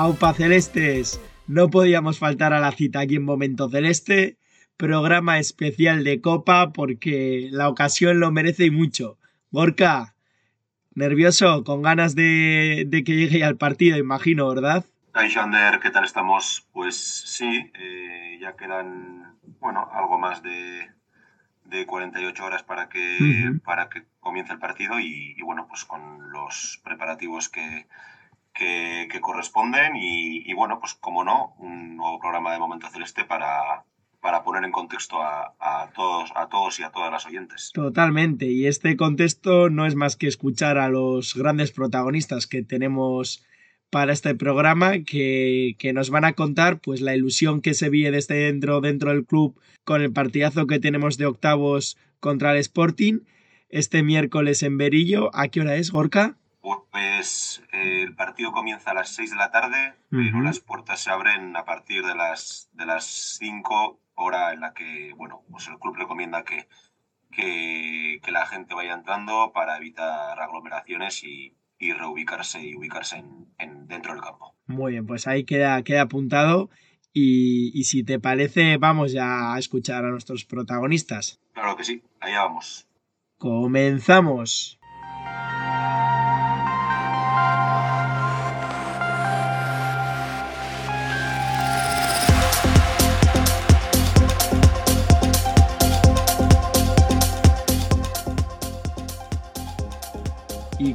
Aupa Celestes, no podíamos faltar a la cita aquí en Momento Celeste, programa especial de Copa porque la ocasión lo merece y mucho. Gorka, nervioso, con ganas de, que llegue al partido, imagino, ¿verdad? Ander, ¿qué tal estamos? Pues sí, eh, ya quedan, bueno, algo más de, de 48 horas para que, para que comience el partido y, bueno, pues con los preparativos que, que, corresponden y, bueno, pues como no, un nuevo programa de Momento Celeste para, para poner en contexto a, todos, a todos y a todas las oyentes. Totalmente, y este contexto no es más que escuchar a los grandes protagonistas que tenemos para este programa que, que, nos van a contar pues la ilusión que se vive desde dentro, dentro del club con el partidazo que tenemos de octavos contra el Sporting este miércoles en Berillo. ¿A qué hora es, Gorka? Pues eh, el partido comienza a las 6 de la tarde, pero las puertas se abren a partir de las, de las 5, hora en la que bueno, pues el club recomienda que, que, la gente vaya entrando para evitar aglomeraciones y, reubicarse y ubicarse en, dentro del campo. Muy bien, pues ahí queda, queda apuntado. Y, y si te parece, vamos ya a escuchar a nuestros protagonistas. Claro que sí, allá vamos. Comenzamos.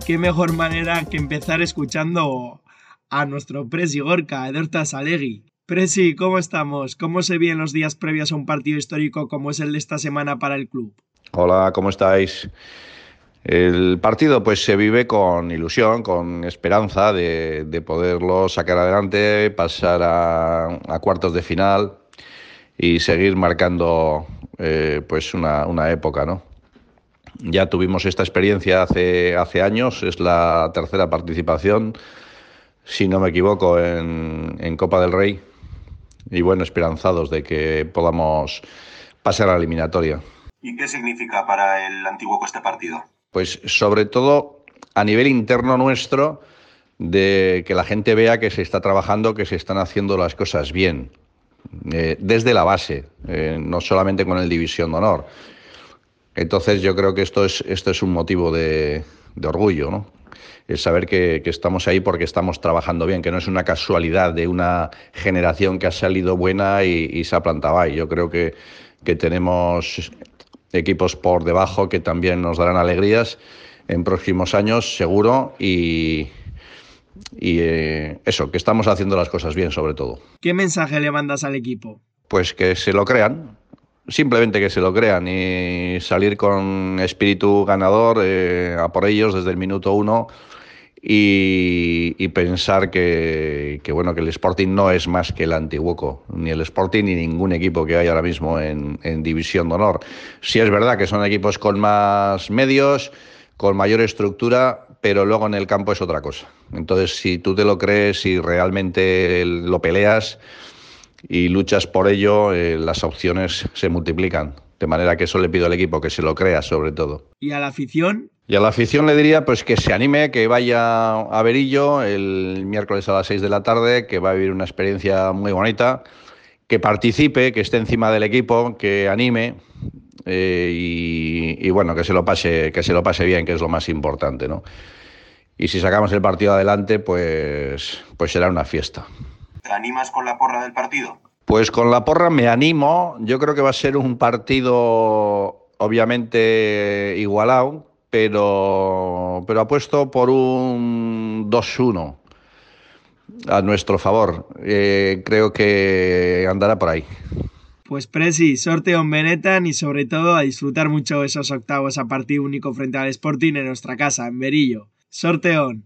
Qué mejor manera que empezar escuchando a nuestro Presi Gorka, Ederta Salegui. Presi, ¿cómo estamos? ¿Cómo se vienen los días previos a un partido histórico como es el de esta semana para el club? Hola, ¿cómo estáis? El partido pues se vive con ilusión, con esperanza de, poderlo sacar adelante, pasar a, cuartos de final y seguir marcando eh, pues una, una época, ¿no? Ya tuvimos esta experiencia hace, hace años, es la tercera participación, si no me equivoco, en, Copa del Rey. Y bueno, esperanzados de que podamos pasar a la eliminatoria. ¿Y qué significa para el antiguo este partido? Pues sobre todo a nivel interno nuestro, de que la gente vea que se está trabajando, que se están haciendo las cosas bien, eh, desde la base, eh, no solamente con el División de Honor. Entonces yo creo que esto es, esto es un motivo de, orgullo, ¿no? El saber que, estamos ahí porque estamos trabajando bien, que no es una casualidad de una generación que ha salido buena y, se ha plantado ahí. Yo creo que, tenemos equipos por debajo que también nos darán alegrías en próximos años, seguro, y, eh, eso, que estamos haciendo las cosas bien sobre todo. ¿Qué mensaje le mandas al equipo? Pues que se lo crean, simplemente que se lo crean y salir con espíritu ganador eh, a por ellos desde el minuto uno y, pensar que, bueno que el Sporting no es más que el Antiguoco, ni el Sporting ni ningún equipo que hay ahora mismo en, División de Honor. Sí es verdad que son equipos con más medios, con mayor estructura, pero luego en el campo es otra cosa. Entonces, si tú te lo crees y realmente lo peleas, y luchas por ello, eh, las opciones se multiplican. De manera que eso le pido al equipo, que se lo crea sobre todo. ¿Y a la afición? Y a la afición le diría pues que se anime, que vaya a Berillo el miércoles a las 6 de la tarde, que va a vivir una experiencia muy bonita, que participe, que esté encima del equipo, que anime eh, y, bueno, que se lo pase, que se lo pase bien, que es lo más importante, ¿no? Y si sacamos el partido adelante, pues, pues será una fiesta. ¿Te animas con la porra del partido? Pues con la porra me animo. Yo creo que va a ser un partido obviamente igualado, pero, pero apuesto por un 2-1 a nuestro favor. Eh, creo que andará por ahí. Pues Presi, sorteo en Benetan y sobre todo a disfrutar mucho esos octavos a partido único frente al Sporting en nuestra casa, en Berillo. Sorteón.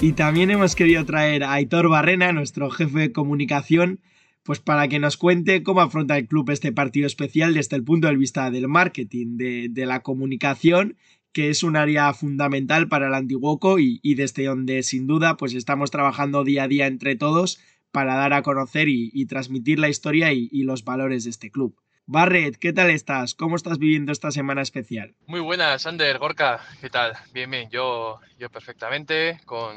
Y también hemos querido traer a Aitor Barrena, nuestro jefe de comunicación, pues para que nos cuente cómo afronta el club este partido especial desde el punto de vista del marketing, de, la comunicación, que es un área fundamental para el Antiguoco y, desde donde sin duda pues estamos trabajando día a día entre todos para dar a conocer y, transmitir la historia y los valores de este club. Barret, ¿qué tal estás? ¿Cómo estás viviendo esta semana especial? Muy buenas, Ander, Gorka, ¿qué tal? Bien, bien, yo, yo perfectamente, con,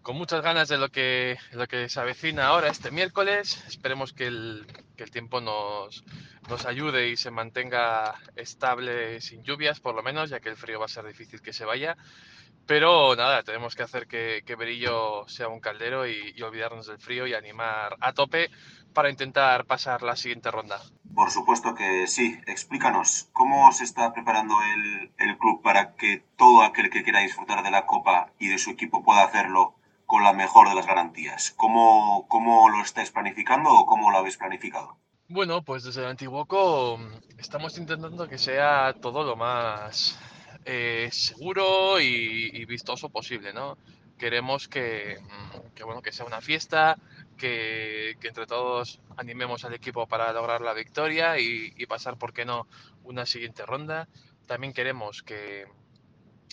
con muchas ganas de lo que, lo que se avecina ahora este miércoles. Esperemos que el, que el tiempo nos, nos ayude y se mantenga estable sin lluvias, por lo menos, ya que el frío va a ser difícil que se vaya. Pero nada, tenemos que hacer que, que Berillo sea un caldero y, y, olvidarnos del frío y animar a tope para intentar pasar la siguiente ronda. Por supuesto que sí. Explícanos, ¿cómo se está preparando el, el club para que todo aquel que quiera disfrutar de la Copa y de su equipo pueda hacerlo con la mejor de las garantías? ¿Cómo, cómo lo estáis planificando o cómo lo habéis planificado? Bueno, pues desde el Antiguoco estamos intentando que sea todo lo más eh, seguro y, vistoso posible, ¿no? Queremos que, mm, bueno, que sea una fiesta, que, entre todos animemos al equipo para lograr la victoria y, pasar, ¿por qué no?, una siguiente ronda. También queremos que,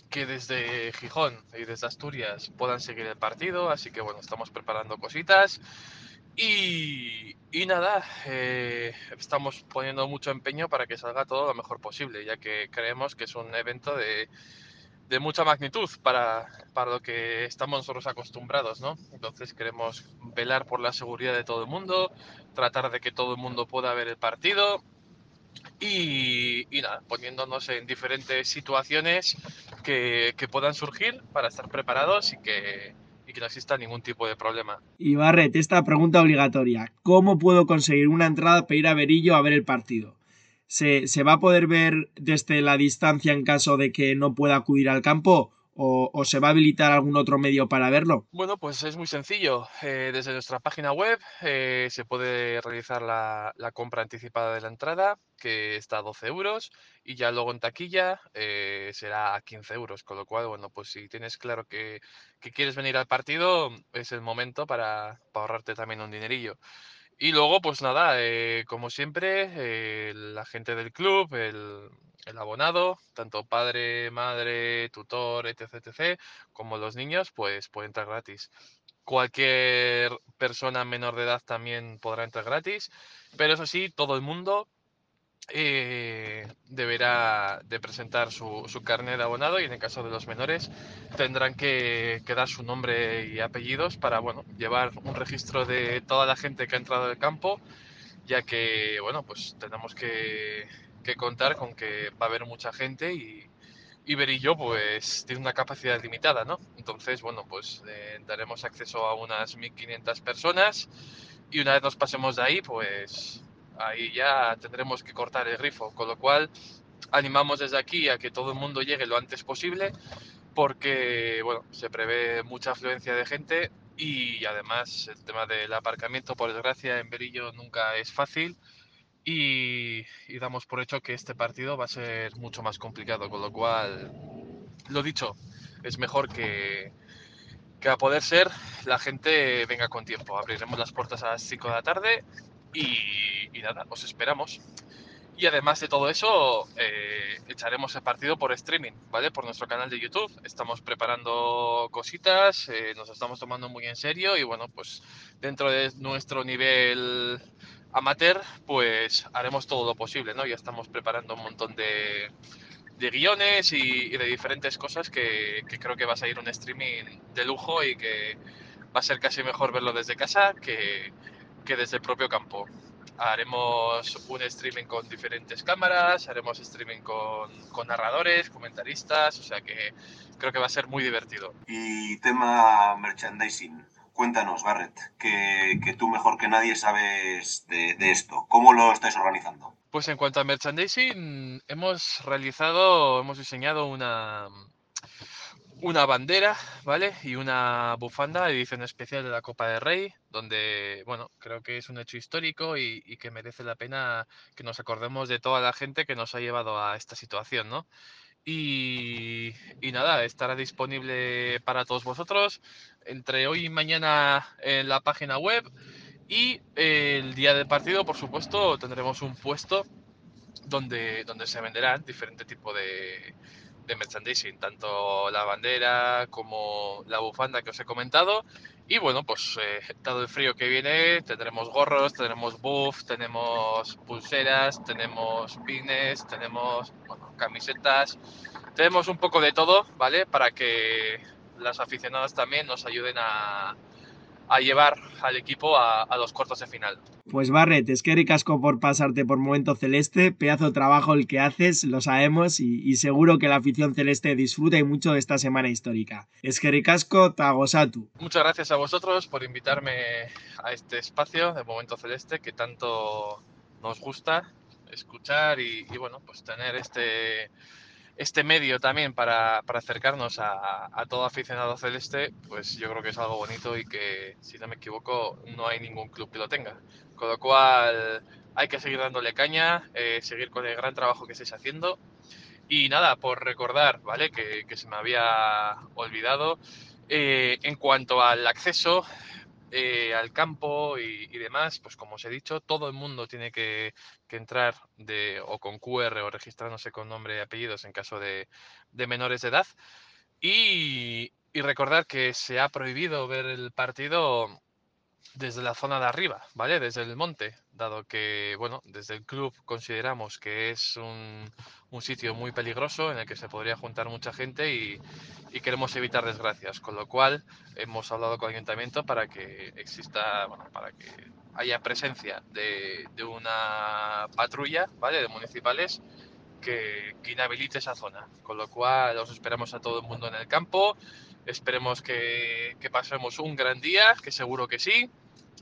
que desde Gijón y desde Asturias puedan seguir el partido, así que bueno, estamos preparando cositas. Y, y nada, eh, estamos poniendo mucho empeño para que salga todo lo mejor posible, ya que creemos que es un evento de, de mucha magnitud para, para, lo que estamos nosotros acostumbrados, ¿no? Entonces queremos velar por la seguridad de todo el mundo, tratar de que todo el mundo pueda ver el partido y, y nada, poniéndonos en diferentes situaciones que, que puedan surgir para estar preparados y que, y que no exista ningún tipo de problema. Y Barret, esta pregunta obligatoria. ¿Cómo puedo conseguir una entrada para ir a Berillo a ver el partido? ¿Se, ¿Se, va a poder ver desde la distancia en caso de que no pueda acudir al campo? o, se va a habilitar algún otro medio para verlo? Bueno, pues es muy sencillo. Eh, desde nuestra página web eh, se puede realizar la, compra anticipada de la entrada, que está a 12 euros, y ya luego en taquilla eh, será a 15 euros. Con lo cual, bueno, pues si tienes claro que, quieres venir al partido, es el momento para, para ahorrarte también un dinerillo. Y luego, pues nada, como siempre, la gente del club, el, el abonado, tanto padre, madre, tutor, etc, etc, como los niños, pues puede entrar gratis. Cualquier persona menor de edad también podrá entrar gratis, pero eso sí, todo el mundo eh, deberá de presentar su, su carnet de abonado y en el caso de los menores tendrán que, que, dar su nombre y apellidos para bueno, llevar un registro de toda la gente que ha entrado al campo, ya que bueno, pues tenemos que que contar con que va a haber mucha gente y, y Berillo pues tiene una capacidad limitada, ¿no? Entonces, bueno, pues eh, daremos acceso a unas 1.500 personas y una vez nos pasemos de ahí, pues ahí ya tendremos que cortar el grifo, con lo cual animamos desde aquí a que todo el mundo llegue lo antes posible porque, bueno, se prevé mucha afluencia de gente y además el tema del aparcamiento, por desgracia, en Berillo nunca es fácil y, damos por hecho que este partido va a ser mucho más complicado, con lo cual, lo dicho, es mejor que, que a poder ser la gente venga con tiempo. Abriremos las puertas a las 5 de la tarde y, nada, os esperamos. Y además de todo eso, eh, echaremos el partido por streaming, ¿vale? Por nuestro canal de YouTube. Estamos preparando cositas, eh, nos estamos tomando muy en serio y bueno, pues dentro de nuestro nivel amateur, pues haremos todo lo posible, ¿no? Ya estamos preparando un montón de, de guiones y, de diferentes cosas que, creo que va a salir un streaming de lujo y que va a ser casi mejor verlo desde casa que, que desde el propio campo. haremos un streaming con diferentes cámaras, haremos streaming con, con narradores, comentaristas, o sea que creo que va a ser muy divertido. Y tema merchandising. Cuéntanos, Garrett, que, que tú mejor que nadie sabes de, de esto. ¿Cómo lo estáis organizando? Pues en cuanto a merchandising, hemos realizado, hemos diseñado una, una bandera, ¿vale? Y una bufanda edición especial de la Copa de Rey, donde, bueno, creo que es un hecho histórico y, que merece la pena que nos acordemos de toda la gente que nos ha llevado a esta situación, ¿no? Y, nada, estará disponible para todos vosotros entre hoy y mañana en la página web y el día del partido, por supuesto, tendremos un puesto donde, donde se venderán diferentes tipos de, de merchandising, tanto la bandera como la bufanda que os he comentado. Y bueno, pues eh, dado el frío que viene, tendremos gorros, tendremos buff, tenemos pulseras, tenemos pines, tenemos camisetas, tenemos un poco de todo, ¿vale? Para que las aficionadas también nos ayuden a, a llevar al equipo a, los cuartos de final. Pues Barret, es que ricasco por pasarte por Momento Celeste, pedazo de trabajo el que haces, lo sabemos y, seguro que la afición celeste disfruta y mucho de esta semana histórica. Es que ricasco, Tagosatu. Muchas gracias a vosotros por invitarme a este espacio de Momento Celeste que tanto nos gusta escuchar y, y bueno, pues tener este este medio también para, acercarnos a, todo aficionado celeste, pues yo creo que es algo bonito y que, si no me equivoco, no hay ningún club que lo tenga. Con lo cual hay que seguir dándole caña, eh, seguir con el gran trabajo que estáis haciendo. Y nada, por recordar, ¿vale? Que, se me había olvidado. Eh, en cuanto al acceso, al campo y, demás, pues como os he dicho, todo el mundo tiene que, entrar de, o con QR o registrándose con nombre y apellidos en caso de, de menores de edad. Y, y recordar que se ha prohibido ver el partido desde la zona de arriba, ¿vale? Desde el monte, dado que, bueno, desde el club consideramos que es un, un sitio muy peligroso en el que se podría juntar mucha gente y, y, queremos evitar desgracias, con lo cual hemos hablado con el ayuntamiento para que exista, bueno, para que haya presencia de, de una patrulla, ¿vale? De municipales que, que inhabilite esa zona, con lo cual os esperamos a todo el mundo en el campo. Esperemos que, pasemos un gran día, que seguro que sí,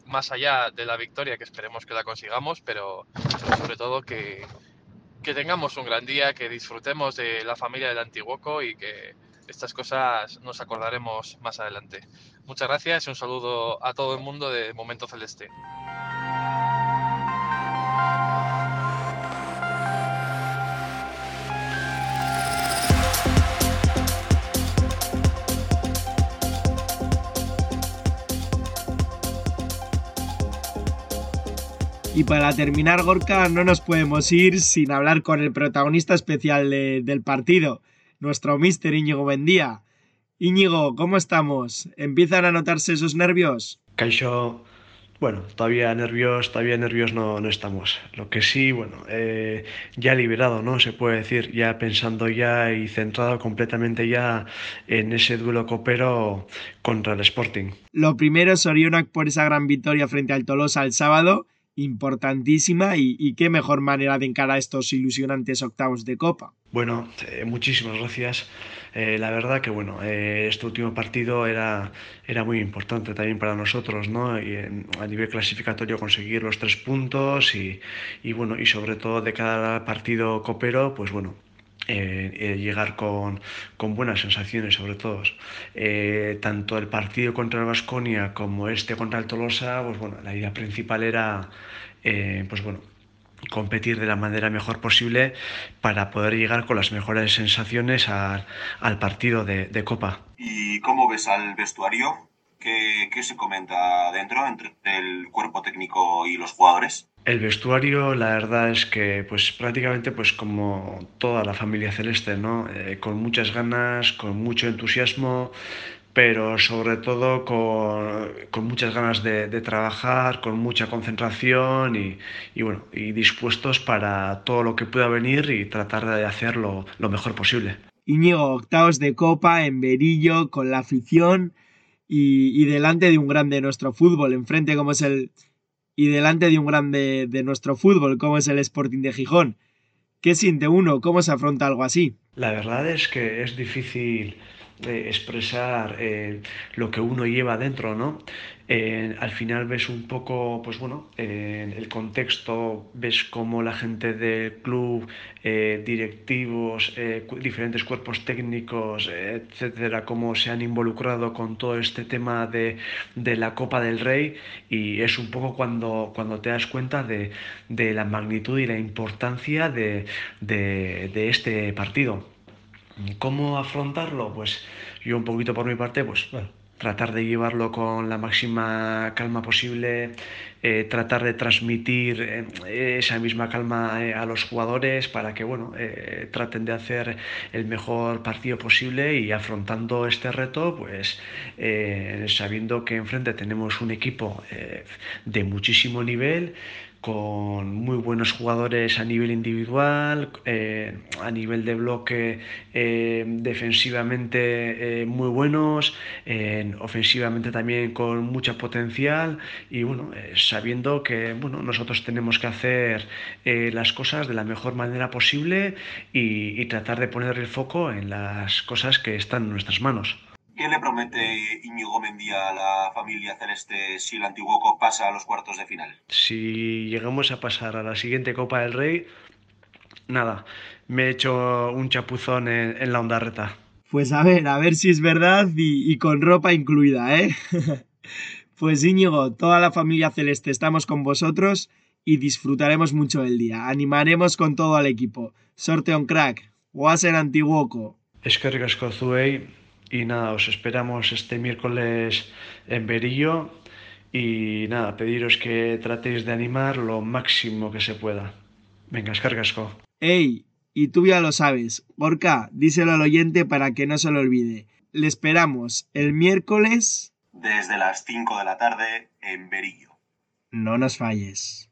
más allá de la victoria, que esperemos que la consigamos, pero sobre todo que, que tengamos un gran día, que disfrutemos de la familia del Antiguoco y que estas cosas nos acordaremos más adelante. Muchas gracias y un saludo a todo el mundo de Momento Celeste. Y para terminar, Gorka, no nos podemos ir sin hablar con el protagonista especial del partido, nuestro mister Íñigo Bendía. Íñigo, ¿cómo estamos? ¿Empiezan a notarse esos nervios? Caixo, bueno, todavía nervios, todavía nervios no, no estamos. Lo que sí, bueno, eh, ya liberado, ¿no? Se puede decir, ya pensando ya y centrado completamente ya en ese duelo copero contra el Sporting. Lo primero, Sorionak por esa gran victoria frente al Tolosa el sábado importantísima y, qué mejor manera de encarar estos ilusionantes octavos de Copa. Bueno, eh, muchísimas gracias. Eh, la verdad que bueno, eh, este último partido era, era muy importante también para nosotros, ¿no? Y, a nivel clasificatorio conseguir los tres puntos y, y, bueno, y sobre todo de cada partido copero, pues bueno, eh, llegar con, con, buenas sensaciones sobre todo. Eh, tanto el partido contra el Vasconia como este contra el Tolosa, pues bueno, la idea principal era eh, pues bueno, competir de la manera mejor posible para poder llegar con las mejores sensaciones al partido de, de, Copa. ¿Y cómo ves al vestuario? ¿Qué, ¿Qué se comenta dentro entre el cuerpo técnico y los jugadores? El vestuario, la verdad es que, pues prácticamente, pues como toda la familia celeste, ¿no? Eh, con muchas ganas, con mucho entusiasmo, pero sobre todo con, con muchas ganas de, de, trabajar, con mucha concentración y, y, bueno, y dispuestos para todo lo que pueda venir y tratar de hacerlo lo mejor posible. Íñigo, octavos de copa en Berillo, con la afición y, y delante de un grande de nuestro fútbol, enfrente como es el y delante de un grande de nuestro fútbol como es el Sporting de Gijón. ¿Qué siente uno? ¿Cómo se afronta algo así? La verdad es que es difícil expresar eh, lo que uno lleva dentro, ¿no? al final ves un poco, pues bueno, el contexto, ves cómo la gente del club, eh, directivos, eh, diferentes cuerpos técnicos, etcétera, cómo se han involucrado con todo este tema de, la Copa del Rey y es un poco cuando, cuando te das cuenta de, la magnitud y la importancia de este partido. ¿Cómo afrontarlo? Pues yo un poquito por mi parte, pues tratar de llevarlo con la máxima calma posible, eh, tratar de transmitir eh, esa misma calma eh, a los jugadores para que bueno, traten de hacer el mejor partido posible y afrontando este reto, pues sabiendo que enfrente tenemos un equipo de muchísimo nivel con muy buenos jugadores a nivel individual, eh, a nivel de bloque eh, defensivamente eh, muy buenos, ofensivamente también con mucha potencial y bueno, sabiendo que bueno, nosotros tenemos que hacer las cosas de la mejor manera posible y, y tratar de poner el foco en las cosas que están en nuestras manos. ¿Qué le promete Íñigo Mendía a la familia celeste si el Antiguoco pasa a los cuartos de final? Si llegamos a pasar a la siguiente Copa del Rey, nada, me he hecho un chapuzón en, la ondarreta. Pues a ver, a ver si es verdad y, y con ropa incluida, ¿eh? pues Íñigo, toda la familia celeste estamos con vosotros y disfrutaremos mucho del día. Animaremos con todo al equipo. Sorte on crack. Oasen Antiguoco. Es que ricasco y nada, os esperamos este miércoles en Berillo. Y nada, pediros que tratéis de animar lo máximo que se pueda. Venga, escargasco. ¡Ey! Y tú ya lo sabes. Gorka, díselo al oyente para que no se lo olvide. Le esperamos el miércoles. Desde las 5 de la tarde en Berillo. No nos falles.